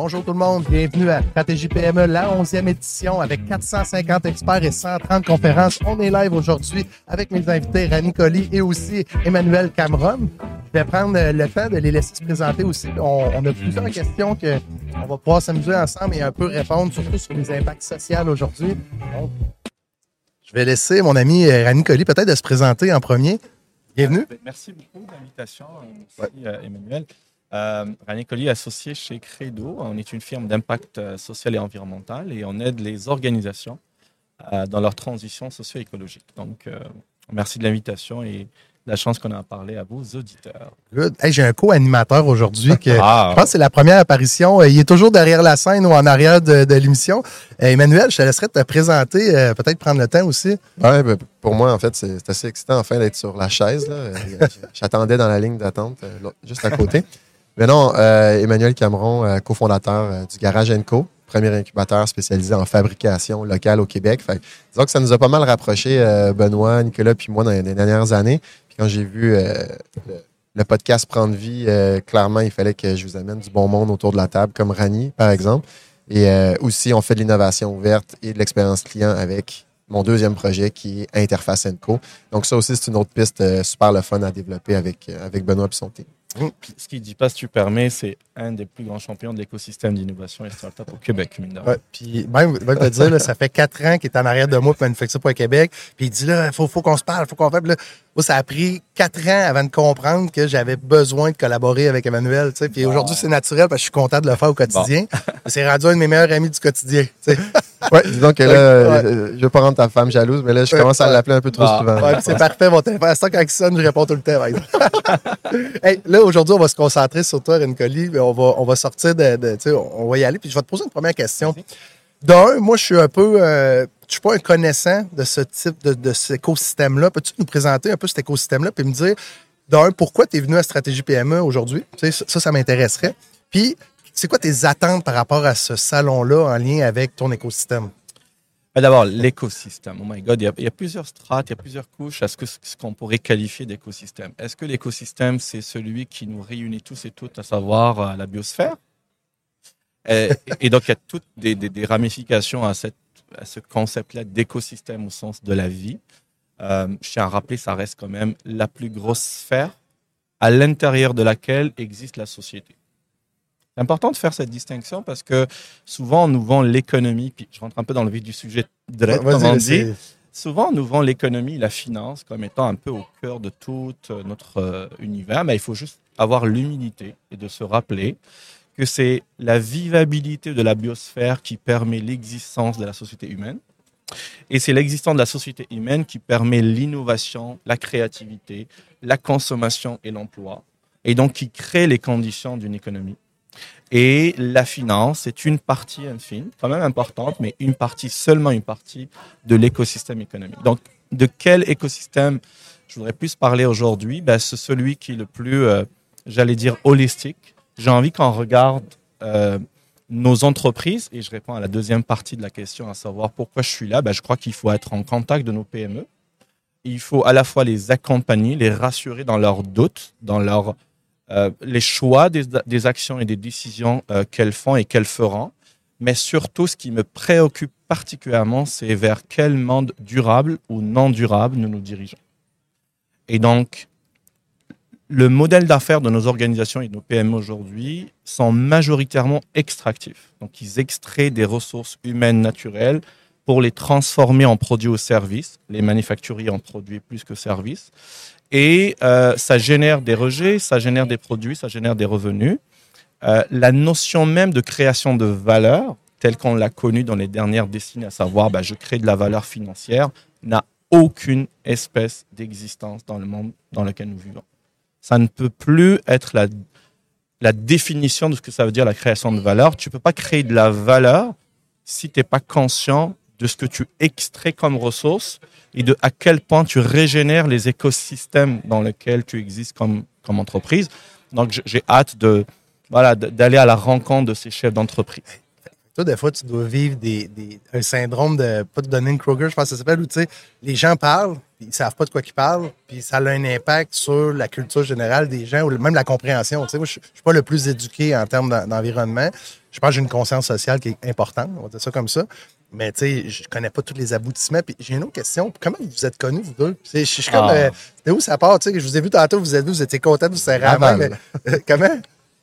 Bonjour tout le monde, bienvenue à Stratégie PME, la 11e édition avec 450 experts et 130 conférences. On est live aujourd'hui avec mes invités Rani Colli et aussi Emmanuel Cameron. Je vais prendre le temps de les laisser se présenter aussi. On, a plusieurs questions que on va pouvoir s'amuser ensemble et un peu répondre, surtout sur les impacts sociaux aujourd'hui. Je vais laisser mon ami Rani Colli peut-être de se présenter en premier. Bienvenue. Merci beaucoup de l'invitation. Merci, euh, Emmanuel. Euh, René Collier, associé chez Credo. On est une firme d'impact euh, social et environnemental et on aide les organisations euh, dans leur transition socio-écologique. Donc, euh, merci de l'invitation et la chance qu'on a à parler à vos auditeurs. Good. Hey, J'ai un co-animateur aujourd'hui que ah. je pense que c'est la première apparition. Il est toujours derrière la scène ou en arrière de, de l'émission. Emmanuel, je te laisserai te présenter, peut-être prendre le temps aussi. Ouais, ben, pour moi, en fait, c'est assez excitant enfin d'être sur la chaise. J'attendais dans la ligne d'attente, juste à côté. Mais non, euh, Emmanuel Cameron, euh, cofondateur euh, du Garage Co, premier incubateur spécialisé en fabrication locale au Québec. Disons que ça nous a pas mal rapproché, Benoît, Nicolas puis moi dans les, dernières années. Puis quand j'ai vu le, podcast prendre vie, clairement, il fallait que je vous amène du bon monde autour de la table, comme Rani, par exemple. Et aussi, on fait de l'innovation ouverte et de l'expérience client avec mon deuxième projet qui est Interface Co. Donc ça aussi, c'est une autre piste super le fun à développer avec, avec Benoît et son team. Ce qui dit pas, si tu permets, c'est un des plus grands champions de l'écosystème d'innovation et start-up au Québec, mine ouais, Puis même, même te dire, là, ça fait quatre ans qu'il est en arrière de moi pour Manufacture pour le Québec. Puis il dit là, il faut, qu'on se parle, il faut qu'on fasse. Ça a pris quatre ans avant de comprendre que j'avais besoin de collaborer avec Emmanuel. Puis aujourd'hui, c'est naturel parce que je suis content de le faire au quotidien. C'est rendu un de mes meilleurs amis du quotidien. Ouais, disons que là, euh, je ne veux pas rendre ta femme jalouse, mais là, je commence à l'appeler un peu trop souvent. Ouais, c'est parfait, mon téléphone. Ça, quand il sonne, je réponds tout le temps. hey, là, aujourd'hui, on va se concentrer sur toi, Rencoli. On va, on va sortir de. on va y aller. Puis je vais te poser une première question. D'un, moi, je suis un peu. Euh, je suis pas un connaissant de ce type de, de cet écosystème-là. Peux-tu nous présenter un peu cet écosystème-là puis me dire, d'un, pourquoi tu es venu à Stratégie PME aujourd'hui? Ça, ça m'intéresserait. Puis, c'est quoi tes attentes par rapport à ce salon-là en lien avec ton écosystème? Ben, d'abord, l'écosystème. Oh my God, il y, a, plusieurs strates, il y a plusieurs couches à ce qu'on pourrait qualifier d'écosystème. Est-ce que l'écosystème, c'est celui qui nous réunit tous et toutes, à savoir euh, la biosphère? Et, donc, il y a toutes des, ramifications à, cette, à ce concept-là d'écosystème au sens de la vie. Euh, je tiens à rappeler, ça reste quand même la plus grosse sphère à l'intérieur de laquelle existe la société. C'est important de faire cette distinction parce que souvent, on nous vend l'économie, puis je rentre un peu dans le vif du sujet, direct, comme on dit. Souvent, on nous vend l'économie, la finance comme étant un peu au cœur de tout euh, notre euh, univers, mais il faut juste avoir l'humilité et de se rappeler que c'est la vivabilité de la biosphère qui permet l'existence de la société humaine. Et c'est l'existence de la société humaine qui permet l'innovation, la créativité, la consommation et l'emploi, et donc qui crée les conditions d'une économie. Et la finance est une partie infime, quand même importante, mais une partie, seulement une partie de l'écosystème économique. Donc, de quel écosystème je voudrais plus parler aujourd'hui? Ben, C'est celui qui est le plus, euh, j'allais dire, holistique. J'ai envie qu'on regarde euh, nos entreprises, et je réponds à la deuxième partie de la question, à savoir pourquoi je suis là. Ben, je crois qu'il faut être en contact de nos PME. Il faut à la fois les accompagner, les rassurer dans leurs doutes, dans leurs euh, les choix des, actions et des décisions euh, qu'elles font et qu'elles feront. Mais surtout, ce qui me préoccupe particulièrement, c'est vers quel monde durable ou non durable nous nous dirigeons. Et donc, le modèle d'affaires de nos organisations et de nos PME aujourd'hui sont majoritairement extractifs. Donc, ils extraient des ressources humaines naturelles pour les transformer en produits ou services, les manufacturiers en produits plus que services, et euh, ça génère des rejets, ça génère des produits, ça génère des revenus. Euh, la notion même de création de valeur, telle qu'on l'a connue dans les dernières décennies, à savoir bah, je crée de la valeur financière, n'a aucune espèce d'existence dans le monde dans lequel nous vivons. Ça ne peut plus être la, définition de ce que ça veut dire la création de valeur. Tu ne peux pas créer de la valeur si tu n'es pas conscient de ce que tu extrais comme ressource et de à quel point tu régénères les écosystèmes dans lesquels tu existes comme, entreprise. Donc, j'ai hâte de, voilà, d'aller à la rencontre de ces chefs d'entreprise. Toi, des fois, tu dois vivre des, un syndrome de, pas de Dunning-Kruger, je pense que ça s'appelle, où tu sais, les gens parlent, ils savent pas de quoi ils parlent, puis ça a un impact sur la culture générale des gens ou même la compréhension. Tu sais, moi, je suis pas le plus éduqué en termes d'environnement. Je pense que j'ai une conscience sociale qui est importante, on va dire ça comme ça. Mais tu sais, je connais pas tous les aboutissements. Puis j'ai une autre question. Comment vous êtes connus, vous deux? Je suis comme. Ah. euh, C'était où ça part? Tu sais, je vous ai vu tantôt, vous êtes? Vous étiez content de vous serrer Laval. mais- euh, comment?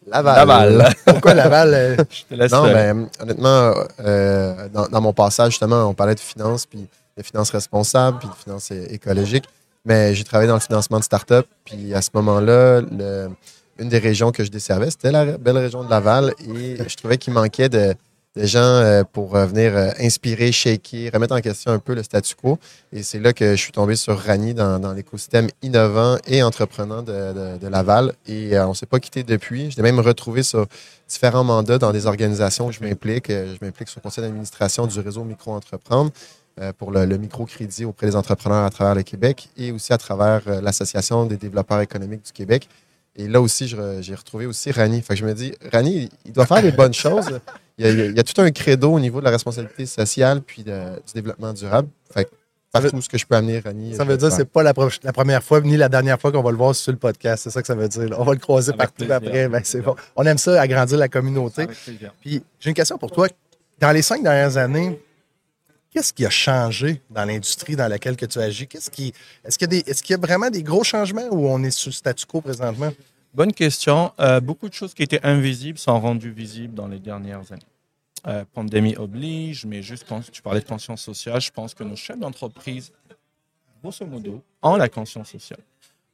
Laval. Laval. Pourquoi Laval? euh, Je te laisse. Non, euh, ben, honnêtement, euh, dans, dans mon passage, justement, on parlait de finances, puis de finances responsables, puis de finances écologiques. Mais j'ai travaillé dans le financement de start-up, puis à ce moment-là, une des régions que je desservais, c'était la belle région de Laval, et je trouvais qu'il manquait de, gens euh, pour euh, venir euh, inspirer, shaker, remettre en question un peu le statu quo. Et c'est là que je suis tombé sur Rani dans, l'écosystème innovant et entreprenant de, de- Laval. Et on ne s'est pas quitté depuis. Je l'ai même retrouvé sur différents mandats dans des organisations où je m'implique. Je m'implique sur le conseil d'administration du réseau Micro-Entreprendre pour le, le microcrédit auprès des entrepreneurs à travers le Québec et aussi à travers euh, l'Association des développeurs économiques du Québec. Et là aussi, j'ai retrouvé aussi Rani. Fait que je me dis, Rani, il- doit faire des bonnes choses. Il y, a, il y tout un credo au niveau de la responsabilité sociale puis de- du développement durable. Fait que partout ce que je peux amener Rani. Ça veut dire que faire. c'est pas la, première fois ni la dernière fois qu'on va le voir sur le podcast. C'est ça que ça veut dire. là. On va le croiser Avec partout plaisir. après. Ben, c'est bon. On aime ça, agrandir la communauté. Puis j'ai une question pour toi. Dans les cinq dernières années, qu'est-ce qui a changé dans l'industrie dans laquelle que tu agis? Qu'est-ce qui, est-ce qu'il y, a y vraiment des gros changements ou on est sur statu quo présentement? Bonne question. Euh, beaucoup de choses qui étaient invisibles sont rendues visibles dans les dernières années. Euh, pandémie oblige, mais juste quand tu parlais de conscience sociale, je pense que nos chefs d'entreprise, grosso modo, ont la conscience sociale.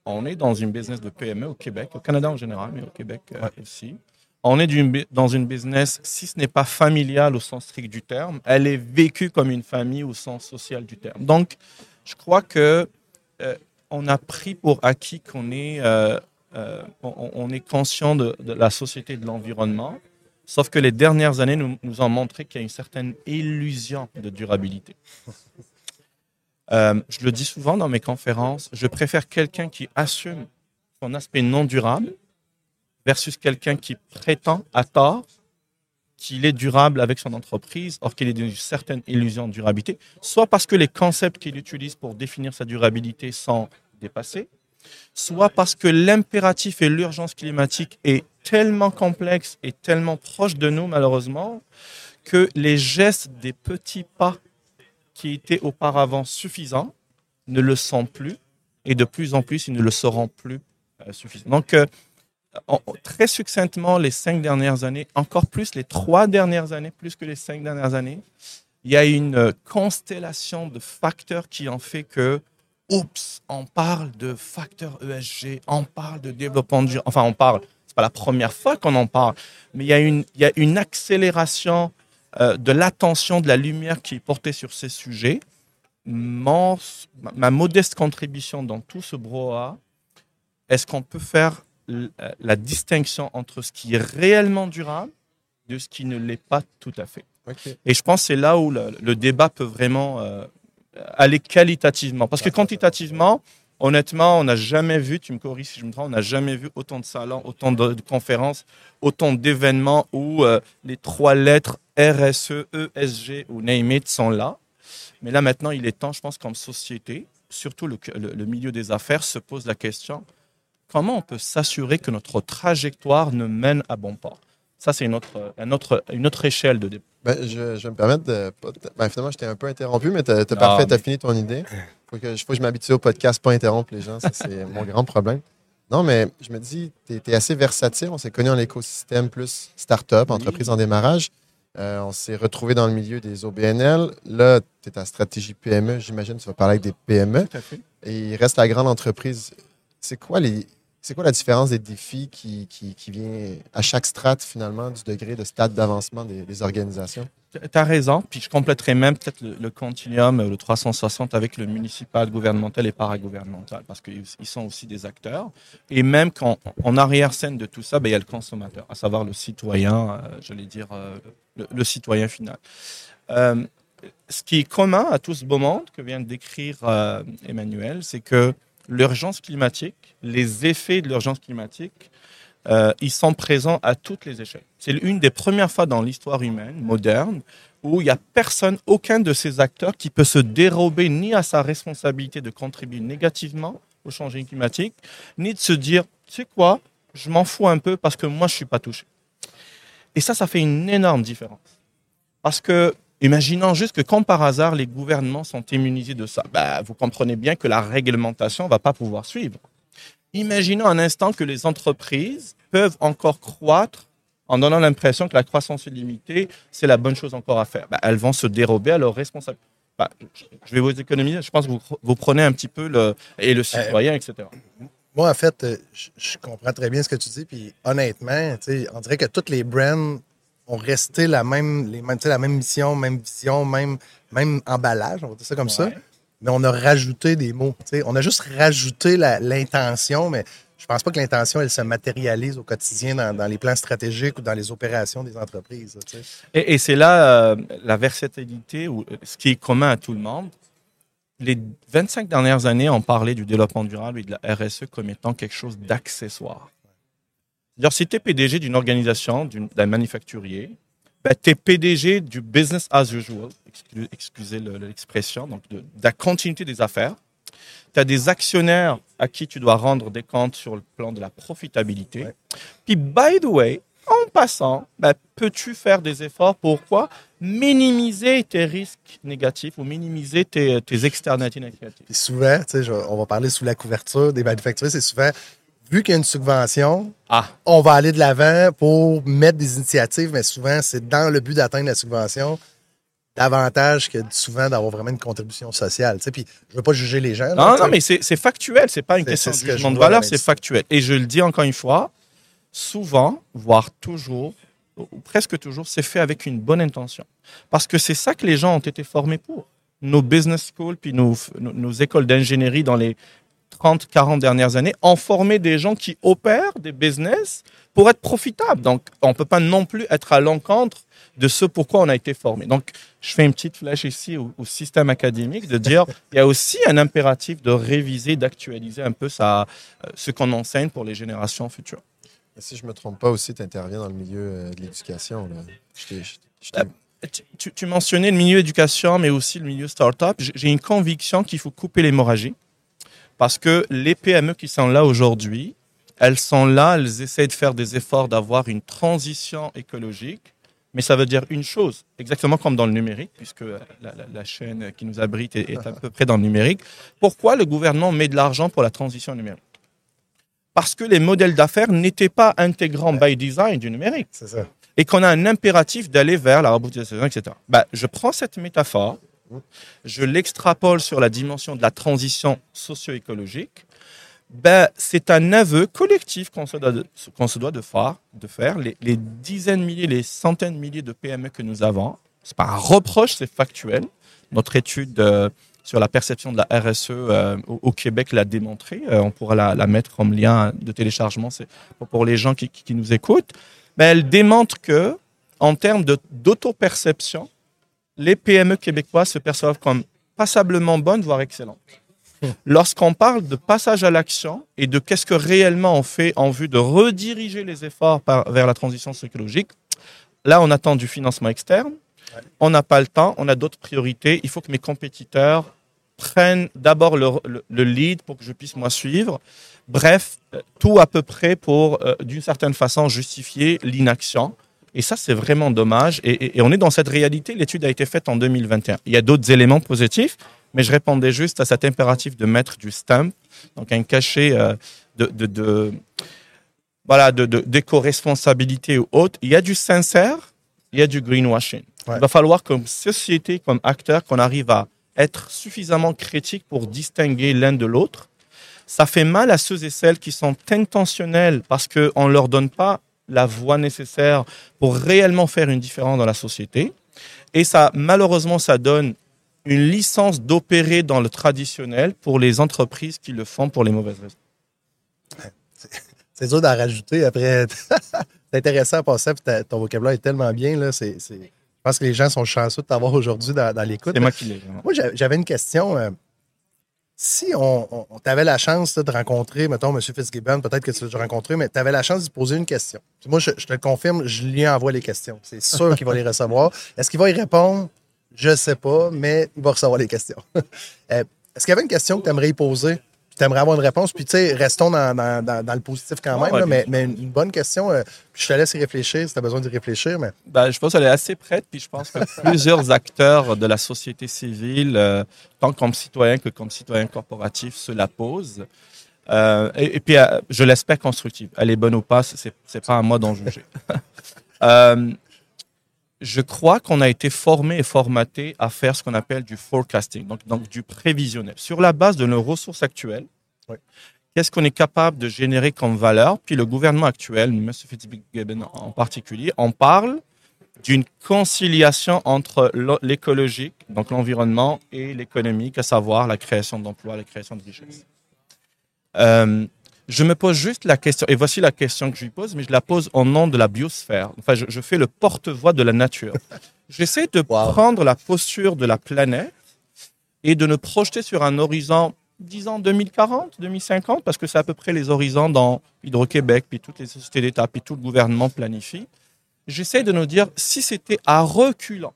On est dans une business de PME au Québec, au Canada en général, mais au Québec euh, aussi. On est dans une business, si ce n'est pas familiale au sens strict du terme, elle est vécue comme une famille au sens social du terme. Donc, je crois que euh, on a pris pour acquis qu'on est, euh, euh, conscient de, la société et de l'environnement, sauf que les dernières années nous, ont montré qu'il y a une certaine illusion de durabilité. Je le dis souvent dans mes conférences, je préfère quelqu'un qui assume son aspect non durable versus quelqu'un qui prétend à tort qu'il est durable avec son entreprise, or qu'il est d'une certaine illusion de durabilité, soit parce que les concepts qu'il utilise pour définir sa durabilité sont dépassés, soit parce que l'impératif et l'urgence climatique est tellement complexe et tellement proche de nous, malheureusement, que les gestes des petits pas qui étaient auparavant suffisants ne le sont plus, et de plus en plus, ils ne le seront plus euh, suffisants. Donc, euh, très succinctement, les cinq dernières années, encore plus les trois dernières années, plus que les cinq dernières années, il y a une euh, constellation de facteurs qui ont fait que, oups, on parle de facteurs ESG, on parle de développement durable, enfin on parle, c'est pas la première fois qu'on en parle, mais il y a une, accélération euh, de l'attention, de la lumière qui est portée sur ces sujets. Ma, modeste contribution dans tout ce brouhaha, est-ce qu'on peut faire la distinction entre ce qui est réellement durable de ce qui ne l'est pas tout à fait. Et je pense que c'est là où le, le débat peut vraiment euh, aller qualitativement. Parce que quantitativement, honnêtement, on n'a jamais vu, tu me corriges si je me trompe, on n'a jamais vu autant de salons, autant de, de conférences, autant d'événements où euh, les trois lettres RSE, ESG ou name it sont là. Mais là, maintenant, il est temps, je pense, comme société, surtout le, le- le milieu des affaires, se pose la question comment on peut s'assurer que notre trajectoire ne mène à bon port Ça, c'est une autre, un autre- une autre échelle de débat. Ben, je, je vais me permettre de. Ben, finalement, je t'ai un peu interrompu, mais t'as t'as Non, parfait, t'as fini ton idée. Faut que, faut que je m'habitue au podcast, pas interrompre les gens. Ça, c'est mon grand problème. Non, mais je me dis, tu es, assez versatile. On s'est connu en écosystème plus start-up, Oui. entreprise en démarrage. Euh, on s'est retrouvé dans le milieu des OBNL. Là, tu es à stratégie PME. J'imagine que tu vas parler avec des PME. Tout à fait. Et il reste la grande entreprise. C'est quoi les. C'est quoi la différence des défis qui, qui, qui vient à chaque strate, finalement, du degré de stade d'avancement des, organisations? Tu as raison. Puis je compléterai même peut-être le, continuum, euh, le 360 avec le municipal, gouvernemental et paragouvernemental, parce qu'ils ils sont aussi des acteurs. Et même quand, en arrière-scène de tout ça, ben, il y a le consommateur, à savoir le citoyen, euh, j'allais dire euh, le, citoyen final. Ce qui est commun à tout ce beau monde que vient de décrire Emmanuel, c'est que l'urgence climatique, les effets de l'urgence climatique, euh, ils sont présents à toutes les échelles. C'est une des premières fois dans l'histoire humaine moderne où il n'y a personne, aucun de ces acteurs qui peut se dérober ni à sa responsabilité de contribuer négativement au changement climatique, ni de se dire, tu sais quoi, je m'en fous un peu parce que moi, je ne suis pas touché. Et ça, ça fait une énorme différence. Parce que, imaginons juste que quand par hasard, les gouvernements sont immunisés de ça, bah, vous comprenez bien que la réglementation ne va pas pouvoir suivre. Imaginons un instant que les entreprises peuvent encore croître en donnant l'impression que la croissance illimitée, c'est la bonne chose encore à faire. Bah, elles vont se dérober à leurs responsabilités. Bah, je vais vous économiser. Je pense que vous, vous prenez un petit peu le, et le citoyen, etc. Moi, en fait, euh, je, je comprends très bien ce que tu dis. Puis honnêtement, on dirait que toutes les brands ont resté la même, les, mêmes- la même mission, même vision, même, même emballage, on va dire ça comme ça. Mais on a rajouté des mots. On a juste rajouté l'intention, mais je pense pas que l'intention, elle se matérialise au quotidien dans, dans les plans stratégiques ou dans les opérations des entreprises. et c'est là euh, la versatilité, ou euh, ce qui est commun à tout le monde. Les 25 dernières années, on parlait du développement durable et de la RSE comme étant quelque chose d'accessoire. C'est-à-dire, si tu es PDG d'une organisation, d'un manufacturier, ben, tu es PDG du business as usual, excusez le- l'expression, donc de, de la continuité des affaires. Tu as des actionnaires à qui tu dois rendre des comptes sur le plan de la profitabilité. Ouais. Puis, by the way, en passant, ben, peux-tu faire des efforts pour quoi? Minimiser tes risques négatifs ou minimiser tes, tes externalités négatives? Puis souvent, tu sais, je- on va parler sous la couverture des manufacturiers, c'est souvent, vu qu'il y a une subvention, Ah, on va aller de l'avant pour mettre des initiatives, mais souvent, c'est dans le but d'atteindre la subvention davantage que souvent d'avoir vraiment une contribution sociale. Tu sais, puis je veux pas juger les gens. non, non, mais c'est factuel, c'est pas une question de que vois valeur, c'est factuel. Et je le dis encore une fois, souvent, voire toujours, ou presque toujours, c'est fait avec une bonne intention. Parce que c'est ça que les gens ont été formés pour. Nos business schools, puis nos, nos, nos écoles d'ingénierie dans les 30, 40 dernières années ont formé des gens qui opèrent des business pour être profitables. Donc, on ne peut pas non plus être à l'encontre de ce pourquoi on a été formé. Donc, je fais une petite flèche ici au, au système académique de dire il y a aussi un impératif de réviser, d'actualiser un peu ça, euh, ce qu'on enseigne pour les générations futures. Si je me trompe pas aussi, tu interviens dans le milieu euh, de l'éducation. là. Je t'ai- je- je t'ai- Tu, tu- tu mentionnais le milieu éducation, mais aussi le milieu start-up. J'ai j'ai une conviction qu'il faut couper l'hémorragie parce que les PME qui sont là aujourd'hui, elles sont là, elles essaient de faire des efforts d'avoir une transition écologique. Mais ça veut dire une chose, exactement comme dans le numérique, puisque la, la- la chaîne qui nous abrite est, est à peu près dans le numérique. Pourquoi le gouvernement met de l'argent pour la transition numérique? Parce que les modèles d'affaires n'étaient pas intégrants by design du numérique ça. et qu'on a un impératif d'aller vers la robotisation, etc. Bah, je prends cette métaphore, je l'extrapole sur la dimension de la transition socio-écologique. Ben, c'est un aveu collectif qu'on se doit de, faire. De faire. Les, dizaines de milliers, les centaines de milliers de PME que nous avons, c'est pas un reproche, c'est factuel. Notre étude euh, sur la perception de la RSE euh, au, Québec l'a démontré. Euh, on pourra la, mettre comme lien de téléchargement pour, les gens qui, nous écoutent. Ben, elle démontre que, en termes d'auto-perception, les PME québécoises se perçoivent comme passablement bonnes, voire excellentes. Lorsqu'on parle de passage à l'action et de qu'est-ce que réellement on fait en vue de rediriger les efforts par- vers la transition écologique, là, on attend du financement externe. On n'a pas le temps, on a d'autres priorités. Il faut que mes compétiteurs prennent d'abord le, le- le lead pour que je puisse moi suivre. Bref, euh, tout à peu près pour, euh, d'une certaine façon, justifier l'inaction. Et ça, c'est vraiment dommage. Et, et- et on est dans cette réalité. L'étude a été faite en 2021. Il y a d'autres éléments positifs, mais je répondais juste à cet impératif de mettre du stamp, donc un cachet euh, de, de, de- voilà, de- d'éco-responsabilité ou autre. Il y a du sincère, il y a du greenwashing. Ouais. Il va falloir, comme société, comme acteur, qu'on arrive à être suffisamment critique pour distinguer l'un de l'autre. Ça fait mal à ceux et celles qui sont intentionnels parce qu'on ne leur donne pas la voie nécessaire pour réellement faire une différence dans la société. Et ça, malheureusement, ça donne une licence d'opérer dans le traditionnel pour les entreprises qui le font pour les mauvaises raisons. C'est dur d'en rajouter après. c'est intéressant à passer, puis ton vocabulaire est tellement bien. Là, c'est, c'est- Je pense que les gens sont chanceux de t'avoir aujourd'hui dans, dans l'écoute. C'est moi qui l'ai. Moi, j'a- j'avais une question. Si on, on, la chance de rencontrer, mettons, M. Fitzgibbon, peut-être que tu l'as rencontré, mais tu avais la chance de poser une question. moi, je, te le confirme, je lui envoie les questions. C'est sûr qu'il va les recevoir. Est-ce qu'il va y répondre? Je ne sais pas, mais il va recevoir les questions. Euh, est-ce qu'il y avait une question que tu aimerais y poser? Tu aimerais avoir une réponse. Puis, tu sais, restons dans, le positif quand même, mais, une bonne question. Euh, puis je te laisse y réfléchir si tu as besoin d'y réfléchir. Mais... Ben, je pense qu'elle est assez prête. Puis je pense que plusieurs acteurs de la société civile, euh, tant comme citoyens que comme citoyens corporatifs, se la posent. Euh, et, puis, je l'espère constructive. Elle est bonne ou pas, c'est, n'est pas à moi d'en juger. je crois qu'on a été formé et formaté à faire ce qu'on appelle du forecasting, donc, donc, du prévisionnel. Sur la base de nos ressources actuelles, qu'est-ce qu'on est capable de générer comme valeur? Puis le gouvernement actuel, M. Fitzgibbon en particulier, en parle d'une conciliation entre l'écologique, donc l'environnement, et l'économique, à savoir la création d'emplois, la création de richesses. Euh, je me pose juste la question, et voici la question que je lui pose, mais je la pose au nom de la biosphère. Enfin, je, fais le porte-voix de la nature. J'essaie de prendre la posture de la planète et de nous projeter sur un horizon, disons 2040, 2050, parce que c'est à peu près les horizons dans Hydro-Québec, puis toutes les sociétés d'État, puis tout le gouvernement planifie. J'essaie de nous dire, si c'était à reculant,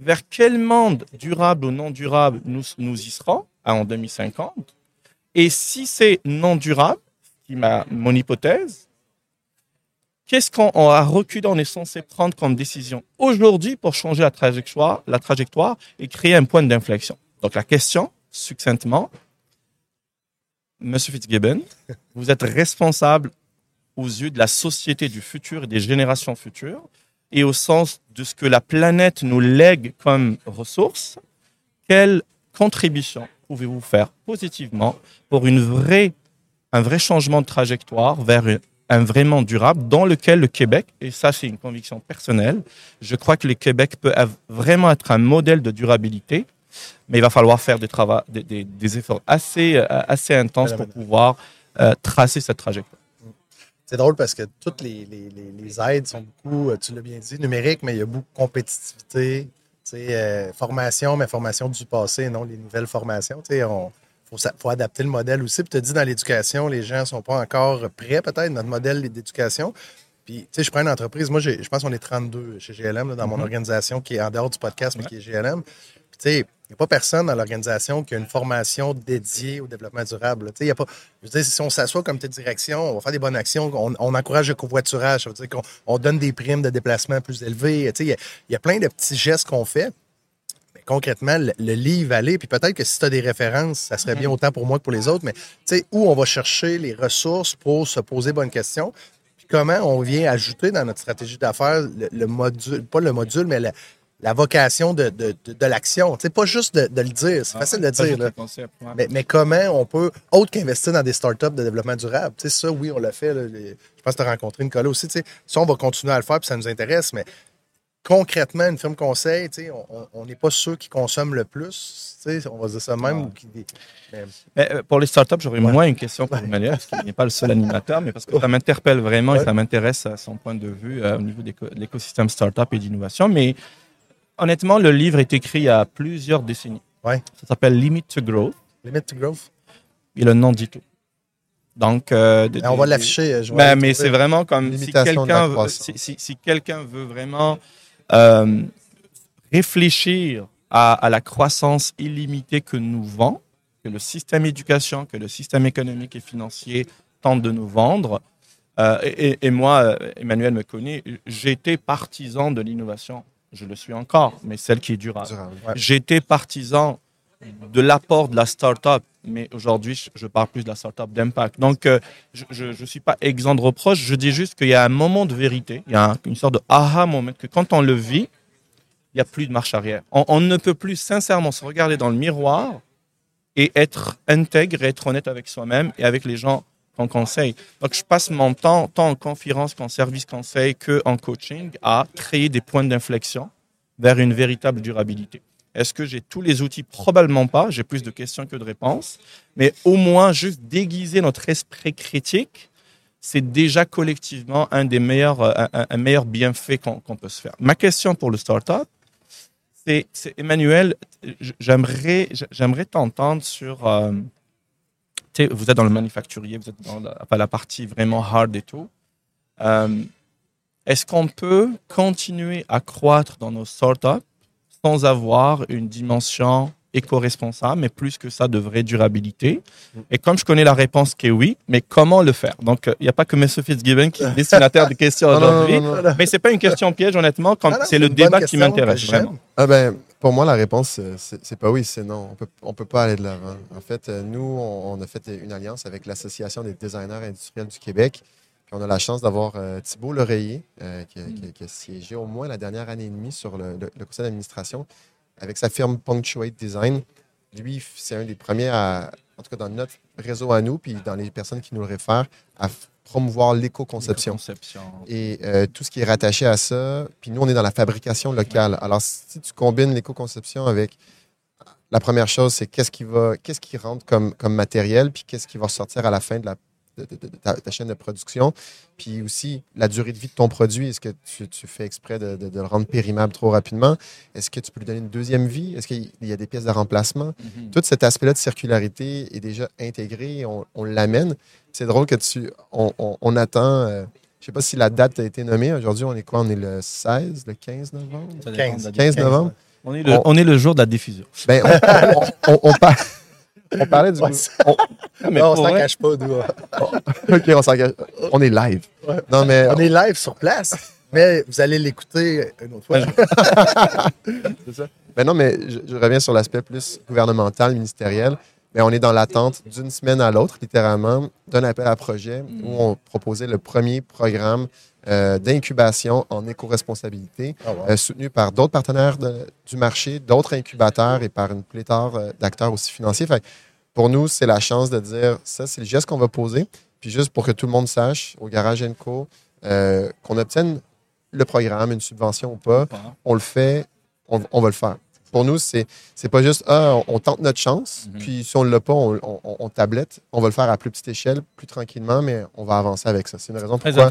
vers quel monde durable ou non durable nous, nous y serons en 2050 et si c'est non durable, qui m'a mon hypothèse, qu'est-ce qu'on a reculé, on est censé prendre comme décision aujourd'hui pour changer la trajectoire, la trajectoire et créer un point d'inflexion? Donc la question, succinctement, Monsieur Fitzgibbon, vous êtes responsable aux yeux de la société du futur et des générations futures et au sens de ce que la planète nous lègue comme ressources, quelle contribution pouvez-vous faire positivement pour une vraie, un vrai changement de trajectoire vers un vraiment durable dans lequel le Québec, et ça c'est une conviction personnelle, je crois que le Québec peut vraiment être un modèle de durabilité, mais il va falloir faire des, travaux, des, des, efforts assez, euh, assez intenses pour pouvoir euh, tracer cette trajectoire. C'est drôle parce que toutes les, les, les, aides sont beaucoup, euh, tu l'as bien dit, numériques, mais il y a beaucoup de compétitivité, euh, formation, mais formation du passé, non les nouvelles formations. Il faut, faut, adapter le modèle aussi. Puis tu te dis, dans l'éducation, les gens ne sont pas encore prêts, peut-être, notre modèle d'éducation. Puis, tu sais, je prends une entreprise. Moi, je pense qu'on est 32 chez GLM, dans mon mm-hmm. organisation, qui est en dehors du podcast, mais qui est GLM. Puis, sais, il n'y a pas personne dans l'organisation qui a une formation dédiée au développement durable. Y a pas, je veux dire, si on s'assoit comme telle direction, on va faire des bonnes actions, on, encourage le covoiturage, ça veut dire qu'on on donne des primes de déplacement plus élevées. Tu sais, il y, a plein de petits gestes qu'on fait. Mais concrètement, le, livre va aller, puis peut-être que si tu as des références, ça serait bien autant pour moi que pour les autres, mais où on va chercher les ressources pour se poser bonnes questions comment on vient ajouter dans notre stratégie d'affaires le, module, pas le module, mais la, vocation de, de, de, l'action. C'est pas juste de, le dire, c'est ah facile de dire. Là. mais, mais, comment on peut, autre qu'investir dans des startups de développement durable, ça, oui, on l'a fait. je pense que tu as rencontré Nicolas aussi. Ça, on va continuer à le faire, puis ça nous intéresse, mais concrètement, une firme conseil, on n'est pas ceux qui consomment le plus. On va dire ça même. mais... Euh, pour les startups, j'aurais moins une question pour Emmanuel, parce qu'il n'est pas le seul animateur, mais parce que ça m'interpelle vraiment et ça m'intéresse à son point de vue euh, au niveau de l'écosystème startup et d'innovation. Mais honnêtement, le livre est écrit il y a plusieurs décennies. Ouais. Ça s'appelle Limit to Growth. Limit to Growth. Et le nom dit tout. Donc, euh, on va l'afficher. Ben, mais c'est vraiment comme si quelqu'un si, si quelqu'un veut vraiment euh, réfléchir à, la croissance illimitée que nous vend, que le système éducation, que le système économique et financier tente de nous vendre. Euh, et, moi, Emmanuel me connaît, j'étais partisan de l'innovation. Je le suis encore, mais celle qui est durable. J'étais partisan de l'apport de la start-up, mais aujourd'hui, je parle plus de la start-up d'impact. Donc, euh, je ne suis pas exempt de reproches. Je dis juste qu'il y a un moment de vérité, il y a une sorte de aha moment, que quand on le vit, il n'y a plus de marche arrière. On, ne peut plus sincèrement se regarder dans le miroir et être intègre, être honnête avec soi-même et avec les gens qu'on conseille. Donc, je passe mon temps, tant en conférence qu'en service conseil, qu'en coaching, à créer des points d'inflexion vers une véritable durabilité. Est-ce que j'ai tous les outils? Probablement pas. J'ai plus de questions que de réponses. Mais au moins, juste déguiser notre esprit critique, c'est déjà collectivement un des meilleurs, un, meilleur bienfait qu'on peut se faire. Ma question pour le startup, c'est Emmanuel, j'aimerais t'entendre sur. euh, vous êtes dans le manufacturier, vous êtes dans la, enfin, la partie vraiment hard et tout. Euh, Est-ce qu'on peut continuer à croître dans nos startups sans avoir une dimension éco-responsable, mais plus que ça de vraie durabilité? Et comme je connais la réponse qui est oui, mais comment le faire? Donc, euh, il n'y a pas que M. Fitzgibbon qui est destinataire de questions aujourd'hui. Mais c'est pas une question piège, honnêtement. Ah c'est le débat qui question m'intéresse vraiment. Ah ben, pour moi, la réponse, euh, c'est pas oui, c'est non. On peut, peut pas aller de l'avant. En fait, euh, nous, on, a fait une alliance avec l'Association des designers industriels du Québec. Puis on a la chance d'avoir euh, Thibault Lereiller, euh, qui, a- siégé au moins la dernière année et demie sur le, le- conseil d'administration avec sa firme Punctuate Design. Lui, c'est un des premiers à, en tout cas dans notre réseau à nous, puis dans les personnes qui nous le réfèrent, à promouvoir l'éco-conception Conception. et euh, tout ce qui est rattaché à ça. Puis nous, on est dans la fabrication locale. Alors, si tu combines l'éco-conception avec la première chose, c'est qu'est-ce qui va, qu'est-ce qui rentre comme, comme matériel, puis qu'est-ce qui va sortir à la fin de, la, de, de- de ta, ta chaîne de production. Puis aussi, la durée de vie de ton produit. Est-ce que tu, tu fais exprès de, de- de le rendre périmable trop rapidement? Est-ce que tu peux lui donner une deuxième vie? Est-ce qu'il y a des pièces de remplacement? Mhm. tout cet aspect-là de circularité est déjà intégré, on, on l'amène. C'est drôle que tu. On, on- on attend. euh, je sais pas si la date a été nommée. Aujourd'hui, on est quoi? On est le 16, le 15 novembre? Ça dépend 15. de la 15 novembre? On est, le, On- on est le jour de la diffusion. Ben, on, on- on- on par- on parlait du. On- mais non, on s'en cache pas, nous. OK, on s'engage. On est live. Ouais. Non, mais. On est live sur place, mais vous allez l'écouter une autre fois. Ben non, mais je, je reviens sur l'aspect plus gouvernemental, ministériel. Mais on est dans l'attente d'une semaine à l'autre, littéralement, d'un appel à projet où on proposait le premier programme euh, d'incubation en éco-responsabilité, Ah, wow. euh, soutenu par d'autres partenaires de- du marché, d'autres incubateurs et par une pléthore euh, d'acteurs aussi financiers. Fait pour nous, c'est la chance de dire ça, c'est le geste qu'on va poser. Puis juste pour que tout le monde sache, au Garage Co, euh, qu'on obtienne le programme, une subvention ou pas, on le fait, on, on va le faire. Pour nous, c'est c'est pas juste ah, on, on tente notre chance, Mhm. puis si on ne l'a pas, on, on- on tablette. On va le faire à plus petite échelle, plus tranquillement, mais on va avancer avec ça. C'est une raison pourquoi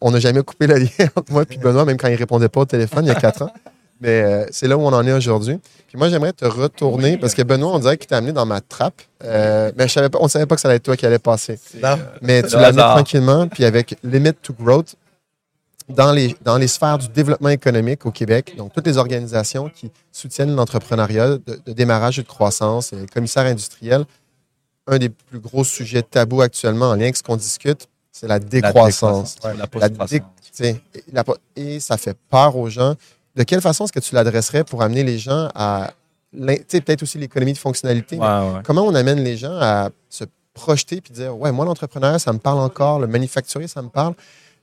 on n'a jamais coupé le lien entre moi et Benoît, même quand il répondait pas au téléphone il y a quatre ans. Mais euh, c'est là où on en est aujourd'hui. Puis moi, j'aimerais te retourner, parce que Benoît, on dirait qu'il t'a amené dans ma trappe. Euh, mais je savais pas, on ne savait pas que ça allait être toi qui allait passer. Non. Mais tu l'as amené tranquillement, puis avec Limit to Growth, dans les, dans les sphères du développement économique au Québec, donc toutes les organisations qui soutiennent l'entrepreneuriat de, de démarrage et de croissance, et les commissaires industriels, un des plus gros sujets tabous actuellement en lien avec ce qu'on discute, c'est la La décroissance. La La post-croissance. dé- T'sais, et ça fait peur aux gens. De quelle façon est-ce que tu l'adresserais pour amener les gens à. Peut-être aussi l'économie de fonctionnalité. mais Ouais, ouais. Comment on amène les gens à se projeter puis dire Ouais, moi, l'entrepreneur, ça me parle encore, le manufacturier, ça me parle,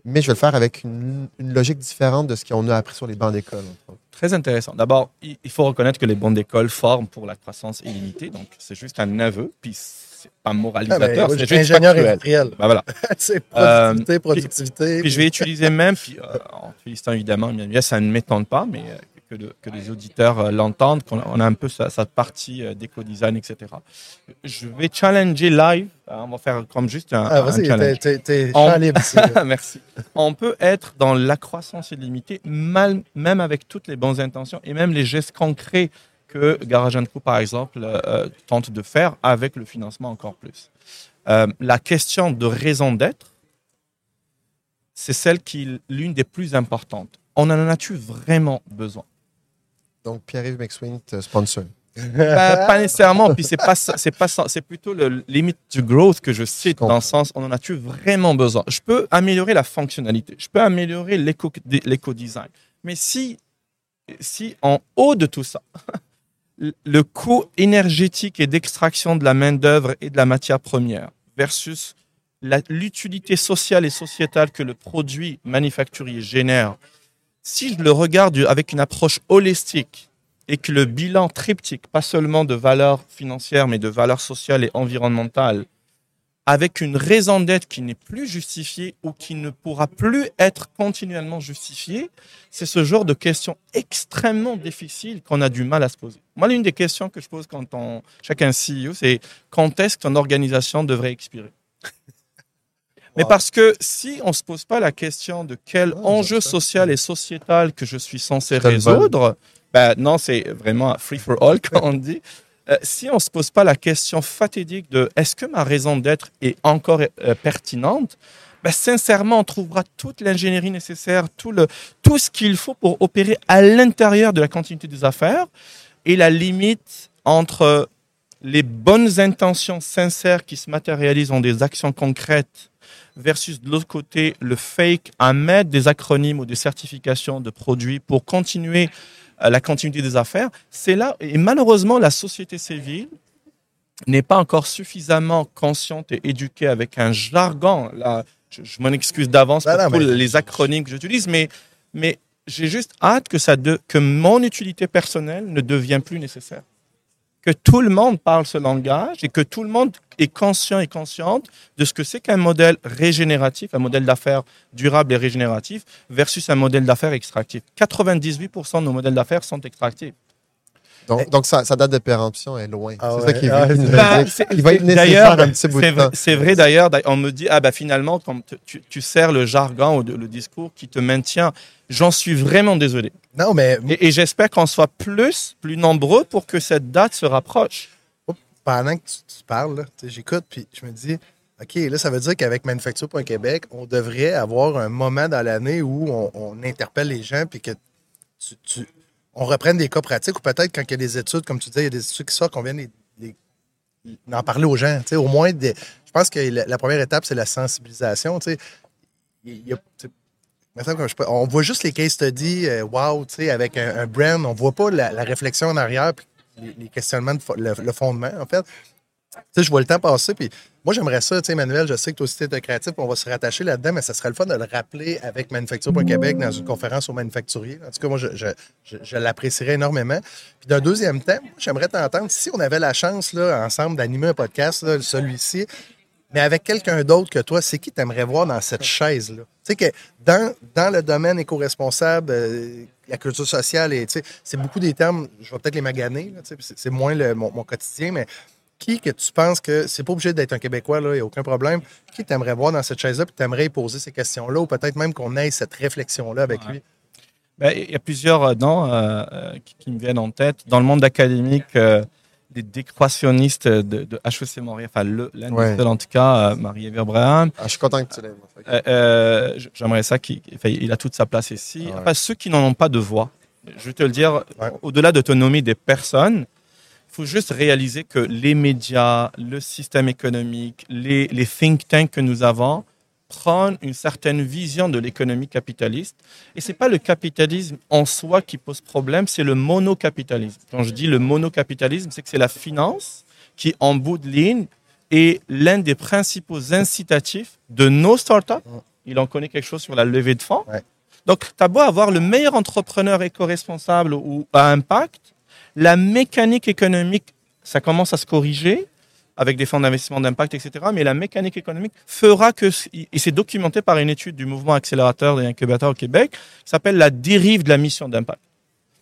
mais je vais le faire avec une, une logique différente de ce qu'on a appris sur les bancs d'école. Très intéressant. D'abord, il faut reconnaître que les bons d'école forment pour la croissance illimitée. Donc, c'est juste un aveu. Puis, c'est pas Ah, moralisateur. ben, moi, c'est je suis juste ingénieur industriel. Ben voilà. c'est productivité, productivité. Puis je vais utiliser même, puis, euh, en félicitant évidemment, Emmanuel, ça ne m'étonne pas, mais euh, que, le- que les auditeurs euh, l'entendent, qu'on a, on un peu sa- cette partie euh, d'éco-design, etc. Je vais challenger live. hein, on va faire comme juste un, Ah, un challenge. ici. là. Merci. On peut être dans la croissance illimitée, mal- même avec toutes les bonnes intentions et même les gestes concrets que Garage Co, par exemple, euh, tente de faire avec le financement encore plus. Euh, la question de raison d'être, c'est celle qui est l'une des plus importantes. On en a-tu vraiment besoin? Donc, Pierre-Yves McSween te sponsor. pas, pas nécessairement. Puis c'est pas c'est pas. C'est plutôt le limite du growth que je cite dans le sens on en a-tu vraiment besoin. Je peux améliorer la fonctionnalité. Je peux améliorer l'éco l'éco-design. Mais si si en haut de tout ça, le coût énergétique et d'extraction de la main d'œuvre et de la matière première versus l'utilité sociale et sociétale que le produit manufacturier génère, si je le regarde avec une approche holistique et que le bilan triptyque, pas seulement de valeur financière, mais de valeur sociale et environnementale, avec une raison d'être qui n'est plus justifiée ou qui ne pourra plus être continuellement justifiée, c'est ce genre de questions extrêmement difficiles qu'on a du mal à se poser. Moi, l'une des questions que je pose quand on, chacun CEO, c'est quand est-ce ton organisation devrait expirer? Mais Wow. parce que si on ne se pose pas la question de quel Ah, enjeu social et sociétal que je suis censé résoudre, Ben, non, c'est vraiment free for all, comme on dit. Euh, si on ne se pose pas la question fatidique de est-ce que ma raison d'être est encore euh, pertinente, ben, sincèrement, on trouvera toute l'ingénierie nécessaire, tout, le, tout ce qu'il faut pour opérer à l'intérieur de la continuité des affaires. Et la limite entre les bonnes intentions sincères qui se matérialisent en des actions concrètes versus de l'autre côté le fake à mettre des acronymes ou des certifications de produits pour continuer euh, la continuité des affaires, c'est là, et malheureusement, la société civile n'est pas encore suffisamment consciente et éduquée avec un jargon. Là, je, je m'en excuse d'avance pour mais- les acronymes que j'utilise, mais, mais j'ai juste hâte que, ça de, que mon utilité personnelle ne devienne plus nécessaire. Que tout le monde parle ce langage et que tout le monde est conscient et consciente de ce que c'est qu'un modèle régénératif, un modèle d'affaires durable et régénératif versus un modèle d'affaires extractif. 98% de nos modèles d'affaires sont extractifs. Donc, donc sa, sa date de péremption est loin. Ah c'est ouais. ça qui est Ah, il Bah, c'est- Il va être nécessaire d'ailleurs, un petit bout de C'est temps. vrai, c'est vrai d'ailleurs, on me dit, ah bah finalement, tu, tu sers le jargon ou le discours qui te maintient, j'en suis vraiment désolé. Non, mais Et, et j'espère qu'on soit plus, plus nombreux pour que cette date se rapproche. pendant que tu, tu parles, j'écoute, puis je me dis, OK, là, ça veut dire qu'avec Manufacture.Québec, on devrait avoir un moment dans l'année où on, on interpelle les gens, puis que tu, tu- on reprenne des cas pratiques, ou peut-être quand il y a des études, comme tu disais, il y a des études qui sortent, qu'on vienne les- les- en parler aux gens. Au moins, je pense que la, première étape, c'est la sensibilisation. Il y on voit juste les case studies, euh, wow, avec un, brand, on voit pas la, la réflexion en arrière, les, questionnements, le, le fondement, en fait. Sais, je vois le temps passer, puis moi, j'aimerais ça, tu sais, Emmanuel, je sais que toi aussi, tu créatif, on va se rattacher là-dedans, mais ça serait le fun de le rappeler avec Manufacture.Québec dans une conférence aux manufacturiers. En tout cas, moi, je, l'apprécierais énormément. Puis d'un deuxième temps, j'aimerais t'entendre, si on avait la chance, là, ensemble, d'animer un podcast, celui-ci, mais avec quelqu'un d'autre que toi, c'est qui t'aimerais voir dans cette chaise-là? Tu sais que dans, dans le domaine éco-responsable, euh, la culture sociale, et, c'est beaucoup des termes, je vais peut-être les maganer, c'est moins le- mon quotidien, mais qui que tu penses que c'est pas obligé d'être un Québécois, il n'y a aucun problème, qui t'aimerais voir dans cette chaise-là, puis t'aimerais poser ces questions-là, ou peut-être même qu'on ait cette réflexion-là avec Ouais. lui? Ben, Il y a plusieurs euh, noms euh, euh, qui, qui me viennent en tête. Dans le monde académique, euh, des décroissionnistes de, de HEC Montréal, enfin le- l'un Ouais. en tout cas, euh, Marie-Ève. Ah, je suis content que tu Euh, euh, j- J'aimerais ça qu'il il a toute sa place ici. Ouais. Enfin, ceux qui n'en ont pas de voix, je vais te le dire, Ouais. au-delà de te nommer des personnes, faut juste réaliser que les médias, le système économique, les, les think tanks que nous avons prennent une certaine vision de l'économie capitaliste. Et c'est pas le capitalisme en soi qui pose problème, c'est le monocapitalisme. Quand je dis le monocapitalisme, c'est que c'est la finance qui, en bout de ligne, est l'un des principaux incitatifs de nos startups. Il en connaît quelque chose sur la levée de fonds. Ouais. Donc, tu as beau avoir le meilleur entrepreneur éco-responsable ou à impact, la mécanique économique, ça commence à se corriger avec des fonds d'investissement d'impact, etc. Mais la mécanique économique fera que, et c'est documenté par une étude du mouvement accélérateur et incubateur au Québec, s'appelle la dérive de la mission d'impact.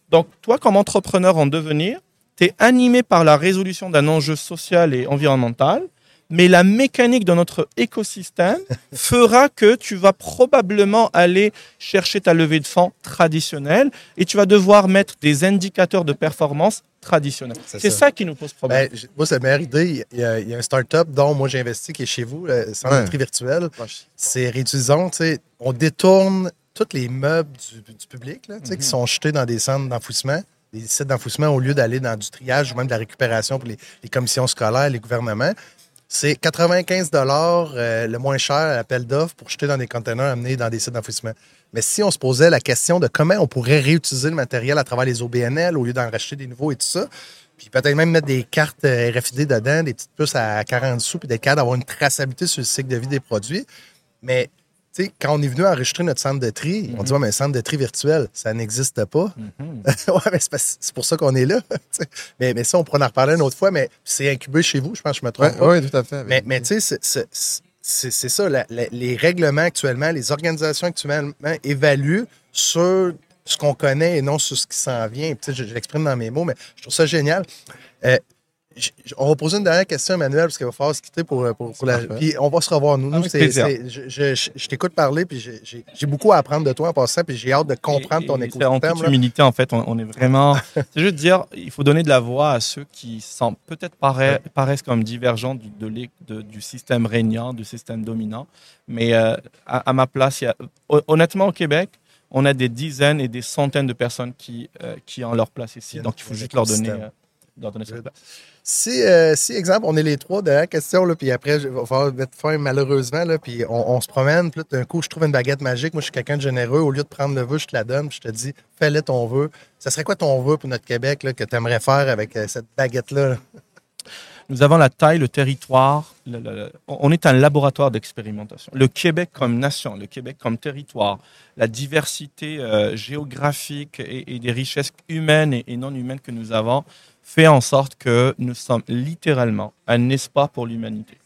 Donc, toi, comme entrepreneur en devenir, tu es animé par la résolution d'un enjeu social et environnemental, mais la mécanique de notre écosystème fera que tu vas probablement aller chercher ta levée de fonds traditionnelle et tu vas devoir mettre des indicateurs de performance traditionnels. C'est ça. ça. qui nous pose problème. Ben, moi, c'est la meilleure idée. Il y a, il y a un start-up dont moi j'ai investi qui est chez vous, le Centre Ouais. virtuel. C'est sais, on détourne tous les meubles du, du public là, tu sais, qui sont jetés dans des centres d'enfouissement, des sites d'enfouissement, au lieu d'aller dans du triage ou même de la récupération pour les, les commissions scolaires, les gouvernements. C'est 95 euh, le moins cher à l'appel d'offres pour jeter dans des containers amenés dans des sites d'enfouissement. Mais si on se posait la question de comment on pourrait réutiliser le matériel à travers les OBNL au lieu d'en racheter des nouveaux et tout ça, puis peut-être même mettre des cartes euh, RFID dedans, des petites puces à 40 sous, puis d'être capable d'avoir une traçabilité sur le cycle de vie des produits. Mais tu sais, quand on est venu enregistrer notre centre de tri, on dit, ouais, mais un centre de tri virtuel, ça n'existe pas. Mhm. ouais, mais c'est, pour ça qu'on est là. mais, mais ça, on pourra en reparler une autre fois, mais c'est incubé chez vous, je pense que je me trompe pas. ouais, tout à fait. Mais, mais tu sais, c'est- ça, la- la- les règlements actuellement, les organisations actuellement évaluent sur ce qu'on connaît et non sur ce qui s'en vient. Je, je l'exprime dans mes mots, mais je trouve ça génial. Euh, on va poser une dernière question, Emmanuel, parce qu'il va falloir se quitter pour, pour, pour la. Puis on va se revoir. Nous, c'est- je, je- t'écoute parler, puis j'ai- beaucoup à apprendre de toi en passant, puis j'ai hâte de comprendre Et- ton c'est En écosystème. toute là. humilité, en fait, on, on est vraiment. c'est juste dire, il faut donner de la voix à ceux qui sont peut-être paraissent comme divergents du, de l'é- de- du système régnant, du système dominant. Mais euh, à, à ma place, il y a, hon- honnêtement, au Québec, on a des dizaines et des centaines de personnes qui, euh, qui ont leur place ici. Donc, il faut juste leur donner, écosystème. euh, leur donner cette place. Si, euh, si, exemple, on est les trois, dernière question, là, puis après, je vais falloir mettre fin malheureusement, là, puis on, se promène, puis d'un coup, je trouve une baguette magique. Moi, je suis quelqu'un de généreux. Au lieu de prendre le vœu, je te la donne, puis je te dis, fais-le ton vœu. Ça serait quoi ton vœu pour notre Québec là, que tu aimerais faire avec euh, cette baguette-là? là? Nous avons la taille, le territoire. on est un laboratoire d'expérimentation. Le Québec comme nation, le Québec comme territoire, la diversité euh, géographique et, des richesses humaines et non humaines que nous avons fait en sorte que nous sommes littéralement un espoir pour l'humanité.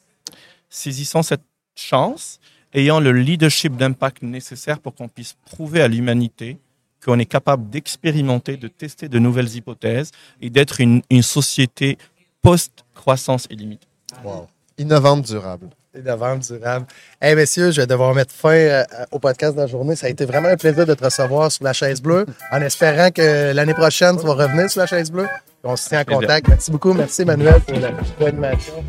Saisissons cette chance, ayant le leadership d'impact nécessaire pour qu'on puisse prouver à l'humanité qu'on est capable d'expérimenter, de tester de nouvelles hypothèses et d'être une, une société post-croissance illimitée. Wow. Innovante, durable. Et de vente durable. Hey, messieurs, je vais devoir mettre fin euh, au podcast de la journée. Ça a été vraiment un plaisir de te recevoir sur la chaise bleue, en espérant que l'année prochaine, tu vas revenir sur la chaise bleue. On se tient en contact. Merci beaucoup. Merci, la pour l'animation.